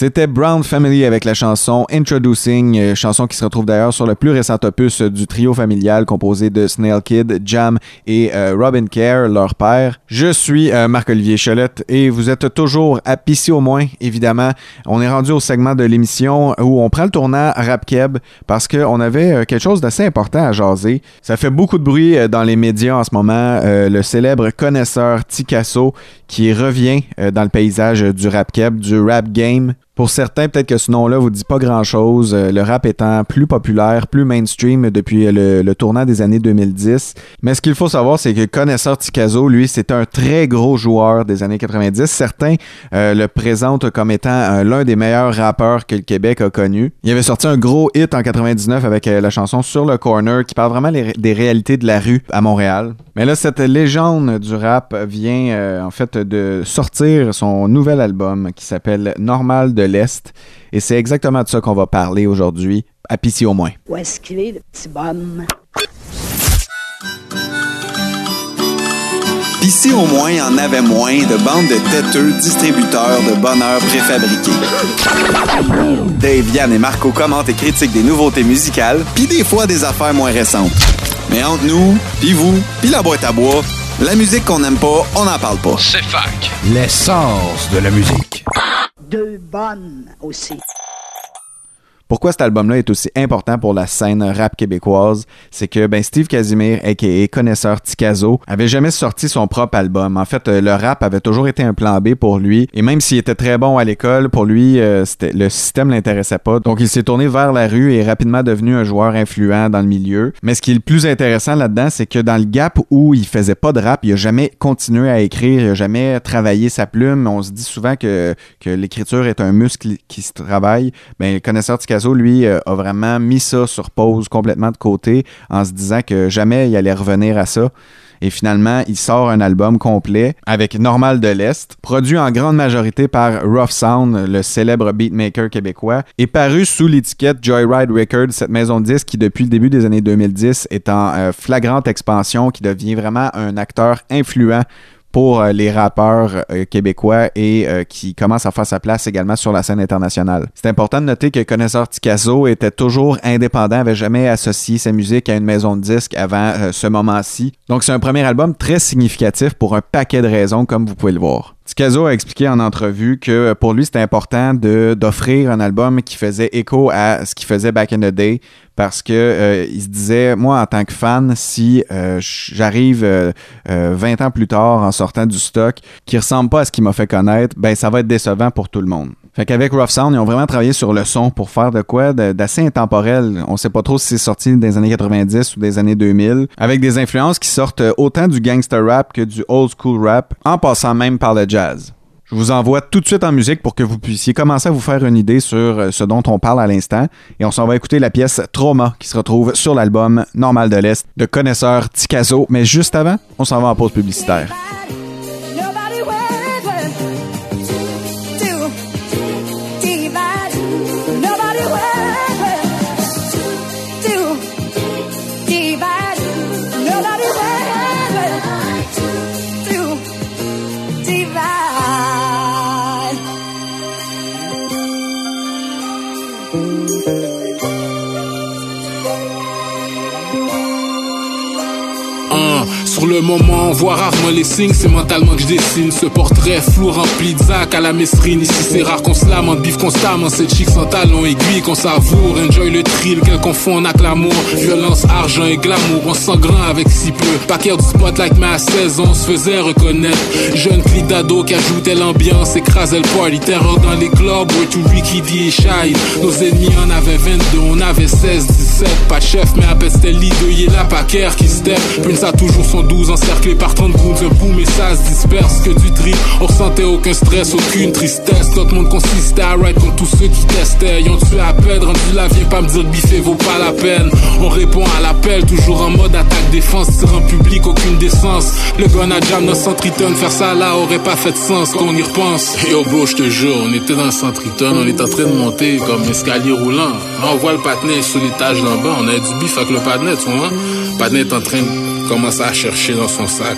C'était Brown Family avec la chanson Introducing, euh, chanson qui se retrouve d'ailleurs sur le plus récent opus du trio familial composé de Snail Kid, Jam et euh, Robin Kerr, leur père. Je suis euh, Marc-Olivier Cholette et vous êtes toujours à Pissy au moins, évidemment. On est rendu au segment de l'émission où on prend le tournant rap keb parce qu'on avait euh, quelque chose d'assez important à jaser. Ça fait beaucoup de bruit euh, dans les médias en ce moment. euh, le célèbre connaisseur Ticasso qui revient euh, dans le paysage du rap keb, du rap game. Pour certains, peut-être que ce nom-là vous dit pas grand-chose, euh, le rap étant plus populaire, plus mainstream depuis le, le tournant des années 2010. Mais ce qu'il faut savoir, c'est que Connaisseur Ticazo, lui, c'est un très gros joueur des années 90. Certains euh, le présentent comme étant euh, l'un des meilleurs rappeurs que le Québec a connu. Il avait sorti un gros hit en 99 avec euh, la chanson Sur le Corner qui parle vraiment des réalités de la rue à Montréal. Mais là, cette légende du rap vient euh, en fait de sortir son nouvel album qui s'appelle Normal de l'Est. Et c'est exactement de ça qu'on va parler aujourd'hui, à Pissy au moins. Où est-ce qu'il est, le petit bonhomme? Ici au moins, en avait moins de bandes de têteux distributeurs de bonheur préfabriqués. Dave, Yann et Marco commentent et critiquent des nouveautés musicales, puis des fois des affaires moins récentes. Mais entre nous, puis vous, puis la boîte à bois, la musique qu'on n'aime pas, on n'en parle pas. C'est fac, l'essence de la musique. Deux bonnes aussi. Pourquoi cet album-là est aussi important pour la scène rap québécoise, c'est que ben, Steve Casimir, a.k.a. connaisseur Ticazo, avait jamais sorti son propre album. En fait, euh, le rap avait toujours été un plan B pour lui, et même s'il était très bon à l'école, pour lui, euh, le système l'intéressait pas. Donc, il s'est tourné vers la rue et est rapidement devenu un joueur influent dans le milieu. Mais ce qui est le plus intéressant là-dedans, c'est que dans le gap où il faisait pas de rap, il a jamais continué à écrire, il a jamais travaillé sa plume. On se dit souvent que, l'écriture est un muscle qui se travaille. Ben, connaisseur Ticazo, lui, euh, a vraiment mis ça sur pause complètement de côté en se disant que jamais il allait revenir à ça. Et finalement, il sort un album complet avec Normal de l'Est, produit en grande majorité par Rough Sound, le célèbre beatmaker québécois, et paru sous l'étiquette Joyride Records, cette maison de disques qui, depuis le début des années 2010, est en euh, flagrante expansion, qui devient vraiment un acteur influent pour euh, les rappeurs euh, québécois et euh, qui commence à faire sa place également sur la scène internationale. C'est important de noter que Connaisseur Ticazo était toujours indépendant, avait jamais associé sa musique à une maison de disques avant ce moment-ci. Donc c'est un premier album très significatif pour un paquet de raisons, comme vous pouvez le voir. Ticazo a expliqué en entrevue que euh, pour lui, c'était important d'offrir un album qui faisait écho à ce qu'il faisait back in the day parce que euh, il se disait, moi, en tant que fan, si euh, j'arrive euh, euh, 20 ans plus tard en sortant du stock qui ressemble pas à ce qui m'a fait connaître, ben ça va être décevant pour tout le monde. Fait qu'avec Rough Sound, ils ont vraiment travaillé sur le son pour faire de quoi d'assez intemporel. On sait pas trop si c'est sorti des années 90 ou des années 2000, avec des influences qui sortent autant du gangster rap que du old school rap, en passant même par le jazz. Je vous envoie tout de suite en musique pour que vous puissiez commencer à vous faire une idée sur euh, ce dont on parle à l'instant. Et on s'en va écouter la pièce Trauma qui se retrouve sur l'album Normal de l'Est de connaisseur Ticazo. Mais juste avant, on s'en va en pause publicitaire. Sur le moment, on voit rarement les signes, c'est mentalement que je dessine ce portrait flou rempli de zac à la mesrine. Ici, c'est rare qu'on se lamente, bif constamment, cette chic sans talon aiguille qu'on savoure. Enjoy le thrill qu'elle confond avec l'amour. Violence, argent et glamour, on sent grand avec si peu. Paquet du spotlight, mais à 16 ans, on se faisait reconnaître. Jeune clic d'ado qui ajoutait l'ambiance, écrasait le party. Terreur dans les clubs, way to Ricky D et Shine. Nos ennemis en avaient 22, on avait 16, 17. Pas de chef, mais à il est la paquère qui step. Prince a toujours son 12 encerclé par 30 goons, un boom et ça se disperse que du drip. On ressentait aucun stress, aucune tristesse. Notre monde consistait à ride contre tous ceux qui testaient. Ont tué à peine, rendu là, viens pas me dire que biffer vaut pas la peine. On répond à l'appel, toujours en mode attaque défense, tir en public, aucune décence. Le gun à jam dans Centriton, faire ça là aurait pas fait de sens quand on y repense. Yo bro, je te jure, on était dans Centriton, on est en train de monter comme escalier roulant. Là, on voit le patinet sur l'étage d'en bas, on a du bif avec le patinet, tu vois. Le patinet est en train de commencer à chercher dans son sac.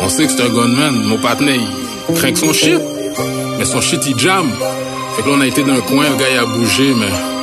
On sait que c'est un gunman, mon patinet, il craint que son shit. Mais son shit, il jam. Fait que on a été dans un coin, le gars, il a bougé, mais...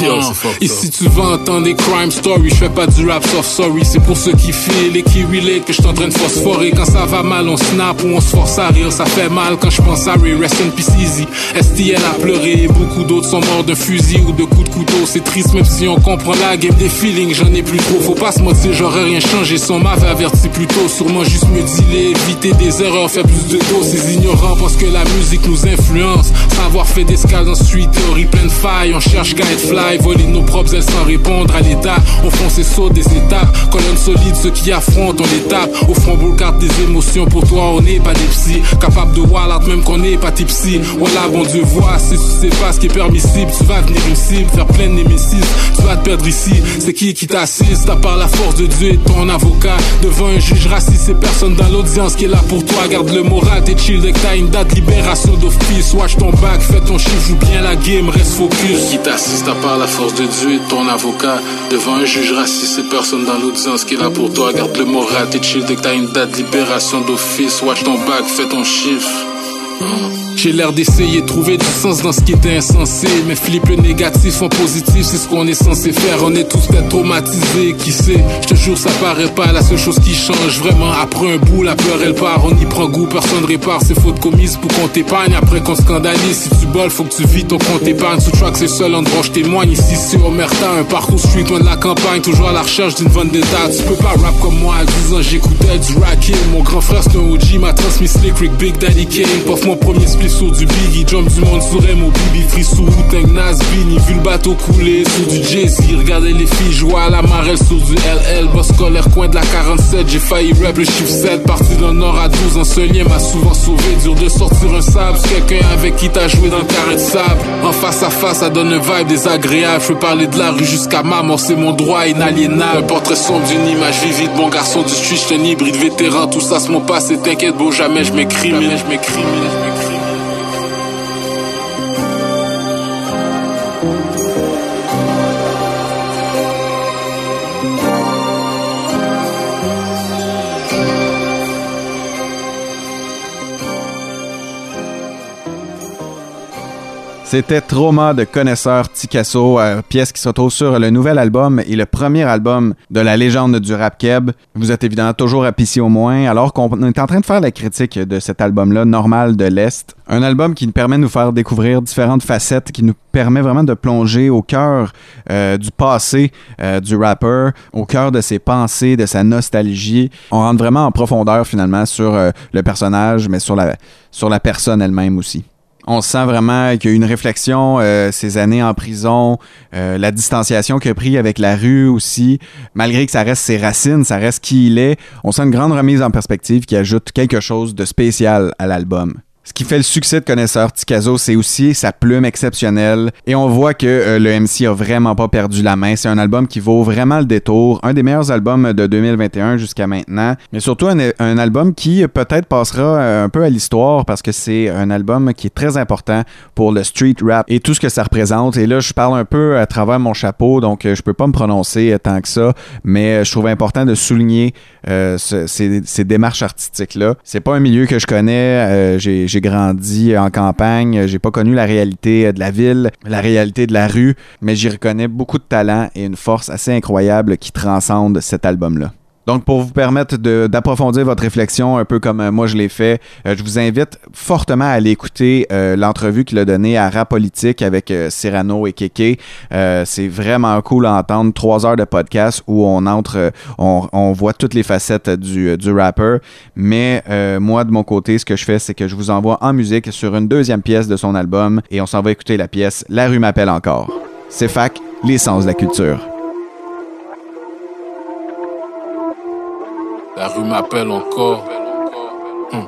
Yo, Ici tu veux entendre des crime stories, je fais pas du rap soft sorry, c'est pour ceux qui feel et qui relate que je suis en train de phosphorer. Quand ça va mal, on snap ou on se force à rire, ça fait mal quand je pense à Ray, rest in peace easy. STL a pleuré et beaucoup d'autres sont morts d'un fusil ou de coups de couteau. C'est triste même si on comprend la game des feelings, j'en ai plus trop. Faut pas se mentir, j'aurais rien changé, son m'avait averti plus tôt. Sûrement juste me dealer, éviter des erreurs, faire plus de dos. Ces ignorants pensent que la musique nous influence. Savoir fait d'escale dans street, théorie pleine de failles, on cherche qu'à être fly, voler nos propres ailes sans répondre à l'état. On fonce et saute des étapes, colonne solide, ceux qui affrontent, on les tape. Au front, carte des émotions, pour toi on n'est pas des psy. Capable de wall out même qu'on n'est pas tipsy. Voilà, bon Dieu, vois, si tu sais pas ce qui est permissible, tu vas venir cible, faire plein de némésis, tu vas te perdre ici. C'est qui qui t'assiste, à part la force de Dieu et ton avocat. Devant un juge raciste, c'est personne dans l'audience qui est là pour toi. Garde le moral, t'es chill dès que t'as une date, libération d'office. Watch ton bac, fais ton chiffre, joue bien la game, reste focus. Qui t'assiste part la force de Dieu et ton avocat. Devant un juge raciste, c'est personne dans l'audience qui est là pour toi. Garde le moral, t'es chill dès que t'as une date, libération d'office. Watch ton bac, fais ton chiffre. J'ai l'air d'essayer de trouver du sens dans ce qui était insensé. Mais flip le négatif en positif, c'est ce qu'on est censé faire. On est tous peut-être traumatisés, qui sait? Je te jure, ça paraît pas la seule chose qui change vraiment. Après un bout, la peur elle part. On y prend goût, personne répare ses fautes commises pour qu'on t'épargne. Après qu'on scandalise, si tu boles, faut que tu vis ton compte épargne. Sous track, c'est seul endroit je témoigne. Ici, c'est Omerta, un parcours street loin de la campagne. Toujours à la recherche d'une vendetta. Tu peux pas rap comme moi à 10 ans, j'écoutais du racking. Mon grand frère, c'est un OG, m'a transmis Slick Rick, Big Daddy Kane. Pof mon premier split sur du Biggie, jump du monde sur M, BB Free sous Wu-Tang, Nas. Vu le bateau couler sous du Jay-Z. Regardez les filles jouer à la marelle sur du LL. Boss scolaire, coin de la 47. J'ai failli rap le chiffre 7. Parti d'un nord à 12, un seul lien m'a souvent sauvé. Dur de sortir un sable. Quelqu'un avec qui t'as joué dans le carré de sable. En face à face, ça donne un vibe désagréable. Je peux parler de la rue jusqu'à ma mort, c'est mon droit inaliénable. Portrait sombre d'une image vivide. Bon garçon du street, j'suis un hybride vétéran. Tout ça, c'est mon passé. T'inquiète, bon, jamais je m'écris, je m'écris, C'était Trauma de connaisseur Ticasso, euh, pièce qui se retrouve sur le nouvel album et le premier album de la légende du rap keb. Vous êtes évidemment toujours à Pissy au moins, alors qu'on est en train de faire la critique de cet album-là, Normal de l'Est. Un album qui nous permet de nous faire découvrir différentes facettes, qui nous permet vraiment de plonger au cœur euh, du passé euh, du rapper, au cœur de ses pensées, de sa nostalgie. On rentre vraiment en profondeur finalement sur le personnage, mais sur la, sur la personne elle-même aussi. On sent vraiment qu'il y a une réflexion, euh, ces années en prison, euh, la distanciation qu'il a pris avec la rue aussi. Malgré que ça reste ses racines, ça reste qui il est, on sent une grande remise en perspective qui ajoute quelque chose de spécial à l'album. Ce qui fait le succès de Connaisseur Ticazo, c'est aussi sa plume exceptionnelle. Et on voit que euh, le MC a vraiment pas perdu la main. C'est un album qui vaut vraiment le détour. Un des meilleurs albums de 2021 jusqu'à maintenant. Mais surtout un, album qui peut-être passera euh, un peu à l'histoire parce que c'est un album qui est très important pour le street rap et tout ce que ça représente. Et là, je parle un peu à travers mon chapeau, donc euh, je peux pas me prononcer tant que ça. Mais je trouve important de souligner ce- ces, démarches artistiques-là. C'est pas un milieu que je connais. J'ai grandi en campagne. J'ai pas connu la réalité de la ville, la réalité de la rue, mais j'y reconnais beaucoup de talent et une force assez incroyable qui transcende cet album-là. Donc, pour vous permettre d'approfondir votre réflexion, un peu comme euh, moi je l'ai fait, euh, je vous invite fortement à aller écouter euh, l'entrevue qu'il a donnée à Rap Politique avec euh, Cyrano et Keke. Euh, c'est vraiment cool à entendre. Trois heures de podcast où on entre, on, on voit toutes les facettes du, du. Mais moi, de mon côté, ce que je fais, c'est que je vous envoie en musique sur une deuxième pièce de son album et on s'en va écouter la pièce La rue m'appelle encore. C'est fac, l'essence de la culture. La rue m'appelle encore. Hmm.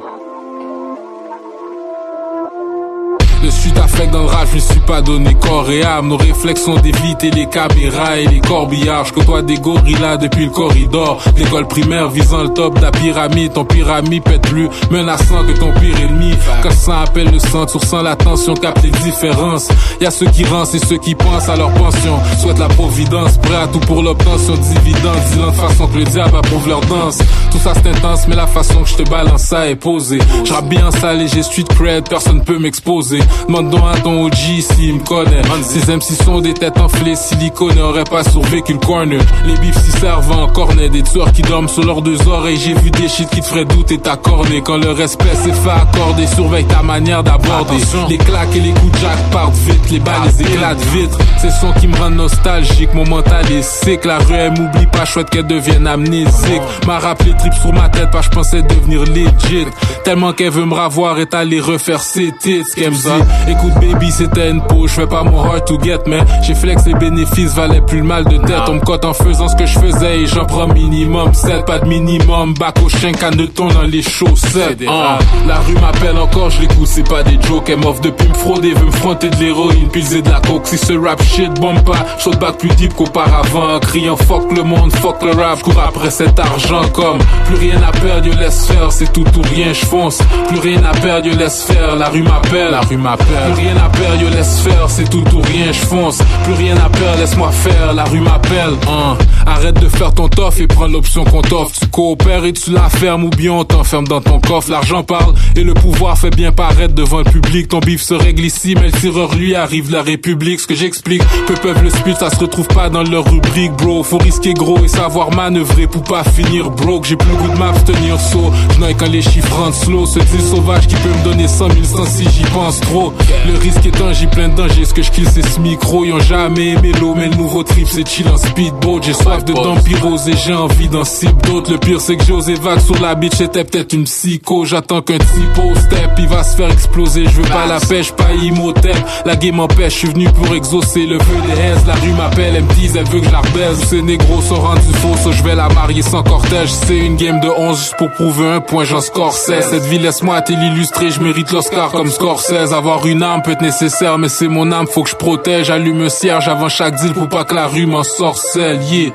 Le sud affecte dans le je ne suis pas donné corps et âme. Nos réflexes sont d'éviter les caméras et les corbillards. Je côtoie des gorillas depuis le corridor. L'école primaire visant le top de la pyramide. Ton pyramide pète plus menaçant que ton pire ennemi. Quand ça appelle le sang, tu ressens la tension, capte les différences. Y a ceux qui rancent et ceux qui pensent à leur pension. Souhaitent la providence, prêt à tout pour l'obtention de dividendes. Disant de façon que le diable approuve leur danse. Tout ça c'est intense, mais la façon que je te balance ça est posée. Je bien salé, j'ai street cred, personne peut m'exposer. Demande à ton OG s'il me connaît. Ces MC sont des têtes enflées, silicone n'aurait pas survécu le corner. Les bifs s'y servent en cornet, des tueurs qui dorment sur leurs deux oreilles. J'ai vu des shit qui te feraient douter ta cornée. Quand le respect s'est fait accorder, surveille ta manière d'aborder. Les claques et les coups de jack partent vite, les balles les éclatent vite. C'est son qui me rend nostalgique, mon mental est sick. La rue elle m'oublie pas, chouette qu'elle devienne amnésique. M'a rappelé trip sur ma tête, pas je pensais devenir legit. Tellement qu'elle veut me ravoir et aller refaire ses tits. Qu'elle me dit, écoute baby, c'était une peau, je fais pas mon hard to get, mais j'ai flex les bénéfices, valait plus le mal de tête. On me cote en faisant ce que je faisais et j'en prends minimum. 7, pas de minimum, bac au chien, caneton dans les chaussettes. Ah, la rue m'appelle encore, je l'écoute, c'est pas des jokes. Elle m'offre depuis me frauder, veut me fronter de l'héroïne, pilser de la coke. Si ce rap shit bombe pas, saute back plus deep qu'auparavant. Criant fuck le monde, fuck le rap, cours après cet argent comme plus rien à perdre, yo laisse faire, c'est tout ou rien, je fonce. Plus rien à perdre, yo laisse faire, la rue m'appelle, la rue m'appelle. Plus rien à perdre, yo laisse faire, c'est tout ou rien, je fonce. Plus rien à perdre, laisse-moi faire, la rue m'appelle. Hein. Arrête de faire ton toff et prends l'option qu'on t'offre. Tu coopères et tu la fermes ou bien on t'enferme dans ton coffre. L'argent parle et le pouvoir fait bien paraître devant le public. Ton bif se règle ici, mais le tireur lui arrive la République. Ce que j'explique, peu peuvent le speed, ça se retrouve pas dans leur rubrique, bro. Faut risquer gros et savoir manœuvrer pour pas finir broke. J'ai plus le goût de m'abstenir saut. Je quand les chiffres rentrent slow. Ce dit sauvage qui peut me donner 100 000 sans si j'y pense trop. Le risque étant, j'ai plein de dangers. Ce que je kill, c'est ce micro. Ils ont jamais aimé l'eau, mais le nouveau trip, c'est chill en speedboat. J'ai soif de dampirose et j'ai envie d'en cible d'autres. Le pire, c'est que j'ose vague sur la bitch. C'était peut-être une psycho. J'attends qu'un typo step, il va se faire exploser. Je veux pas la pêche, pas Imhotep. La game m'empêche, je suis venu pour exaucer le feu des haises. La rue m'appelle, elle me dit, elle veut que je la rebaise. Ces négros sont rendus faux, je vais la marier sans cortège. C'est une game de 11 juste pour prouver un point, j'en score 16. Cette vie, laisse-moi t'es l'illustrer, je mérite l'Oscar comme score 16. Avoir une âme peut être nécessaire, mais c'est mon âme, faut que je protège. Allume un cierge avant chaque deal pour pas que la rue m'en sorcelle, yeah.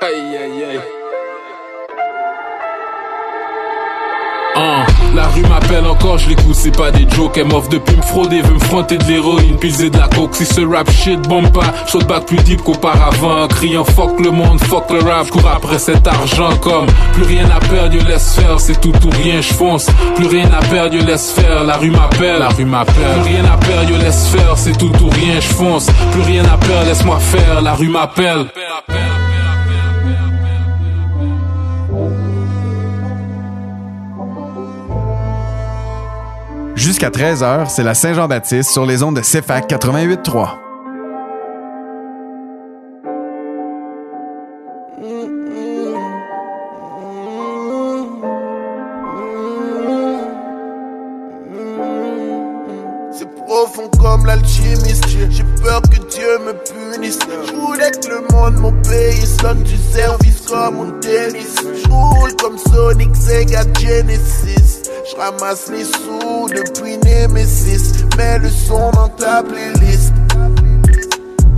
Aïe aïe aïe. La rue m'appelle encore, je l'écoute, c'est pas des jokes. Elle m'offre depuis me frauder, veut me fronter de l'héroïne, piser de la coke. Si ce rap shit bombe pas, saute back plus deep qu'auparavant. Criant fuck le monde, fuck le rap, cours après cet argent comme plus rien à perdre, je laisse faire, c'est tout ou rien, je fonce. Plus rien à perdre, je laisse faire, la rue m'appelle, la rue m'appelle. Plus rien à perdre, je laisse faire, c'est tout ou rien, je fonce. Plus rien à perdre, laisse-moi faire, la rue m'appelle. Jusqu'à 13h, c'est la Saint-Jean-Baptiste sur les ondes de CFAC 88.3. C'est profond comme l'alchimiste. J'ai peur que Dieu me punisse. Je voulais que le monde m'obéisse. Donne du service comme un tennis. Je comme Sonic Sega Genesis. Je ramasse les sous depuis Nemesis. Mets le son dans ta playlist.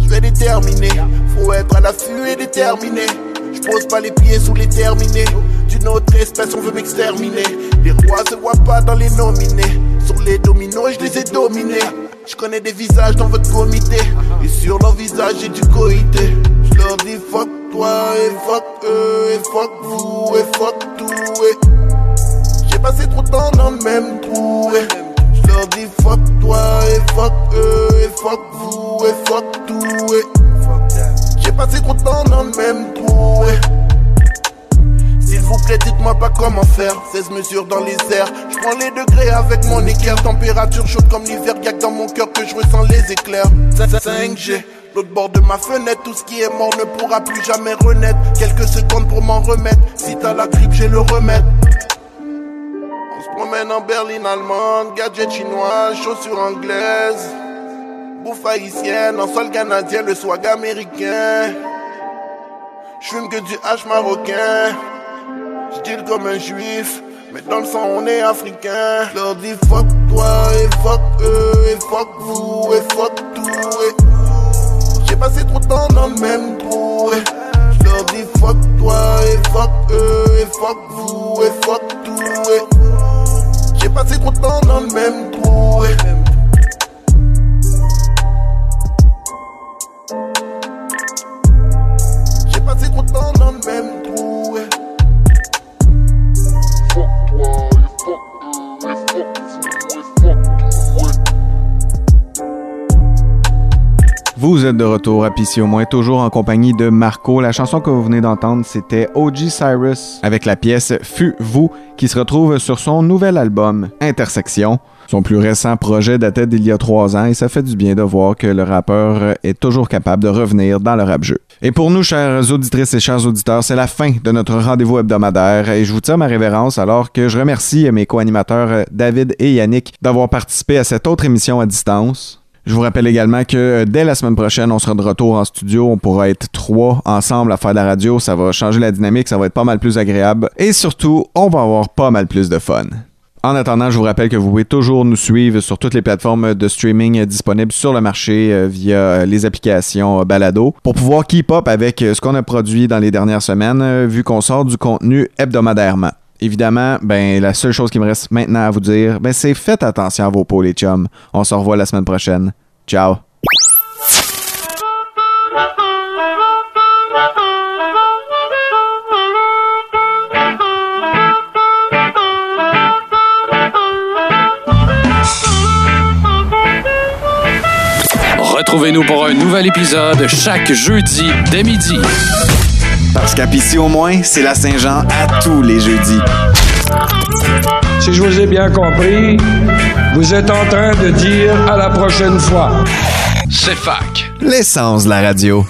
Je vais déterminer. Faut être à l'affût et déterminé. Je pose pas les pieds sous les terminés. D'une autre espèce, on veut m'exterminer. Les rois se voient pas dans les nominés. Sur les dominos, je les ai dominés. Je connais des visages dans votre comité. Et sur leurs visages, j'ai du coïté. Je leur dis fuck toi et fuck eux et fuck vous et fuck tout. Et passé trop de temps dans le même trou. Et je leur dis fuck toi et fuck eux et fuck vous et fuck tout. Et j'ai passé trop de temps dans le même trou. Et s'il vous plaît, dites-moi pas comment faire. 16 mesures dans les airs. Je prends les degrés avec mon équerre. Température chaude comme l'hiver. Y'a dans mon cœur que je ressens les éclairs. 5G. L'autre bord de ma fenêtre, tout ce qui est mort ne pourra plus jamais renaître. Quelques secondes pour m'en remettre. Si t'as la grippe, j'ai le remède. Promène en berline allemande, gadget chinois, chaussures anglaises. Bouffe haïtienne, en sol canadien, le swag américain. J'fume que du hache marocain. J'deal comme un juif, mais dans le sang on est africain. Leur dis fuck toi et fuck eux et fuck vous et fuck tout. Et j'ai passé trop de temps dans le même trou. Et leur dis fuck toi et fuck eux et fuck vous et fuck tout. Et j'ai passé trop de temps dans le même trou. Vous êtes de retour à Pissy au moins, toujours en compagnie de Marco. La chanson que vous venez d'entendre, c'était OG Cyrus avec la pièce Fut vous qui se retrouve sur son nouvel album Intersection. Son plus récent projet datait d'il y a trois ans et ça fait du bien de voir que le rappeur est toujours capable de revenir dans le rap jeu. Et pour nous, chères auditrices et chers auditeurs, c'est la fin de notre rendez-vous hebdomadaire et je vous tire ma révérence alors que je remercie mes co-animateurs David et Yannick d'avoir participé à cette autre émission à distance. Je vous rappelle également que euh, dès la semaine prochaine, on sera de retour en studio. On pourra être trois ensemble à faire de la radio. Ça va changer la dynamique, ça va être pas mal plus agréable. Et surtout, on va avoir pas mal plus de fun. En attendant, je vous rappelle que vous pouvez toujours nous suivre sur toutes les plateformes de streaming disponibles sur le marché euh, via euh, les applications Balado pour pouvoir keep up avec ce qu'on a produit dans les dernières semaines, vu qu'on sort du contenu hebdomadairement. Évidemment, ben la seule chose qui me reste maintenant à vous dire, ben c'est faites attention à vos peaux les chums. On se revoit la semaine prochaine. Ciao. Retrouvez-nous pour un nouvel épisode chaque jeudi dès midi. Parce qu'à Pissy au moins, c'est la Saint-Jean à tous les jeudis. Si je vous ai bien compris, vous êtes en train de dire à la prochaine fois. C'est fac. L'essence de la radio.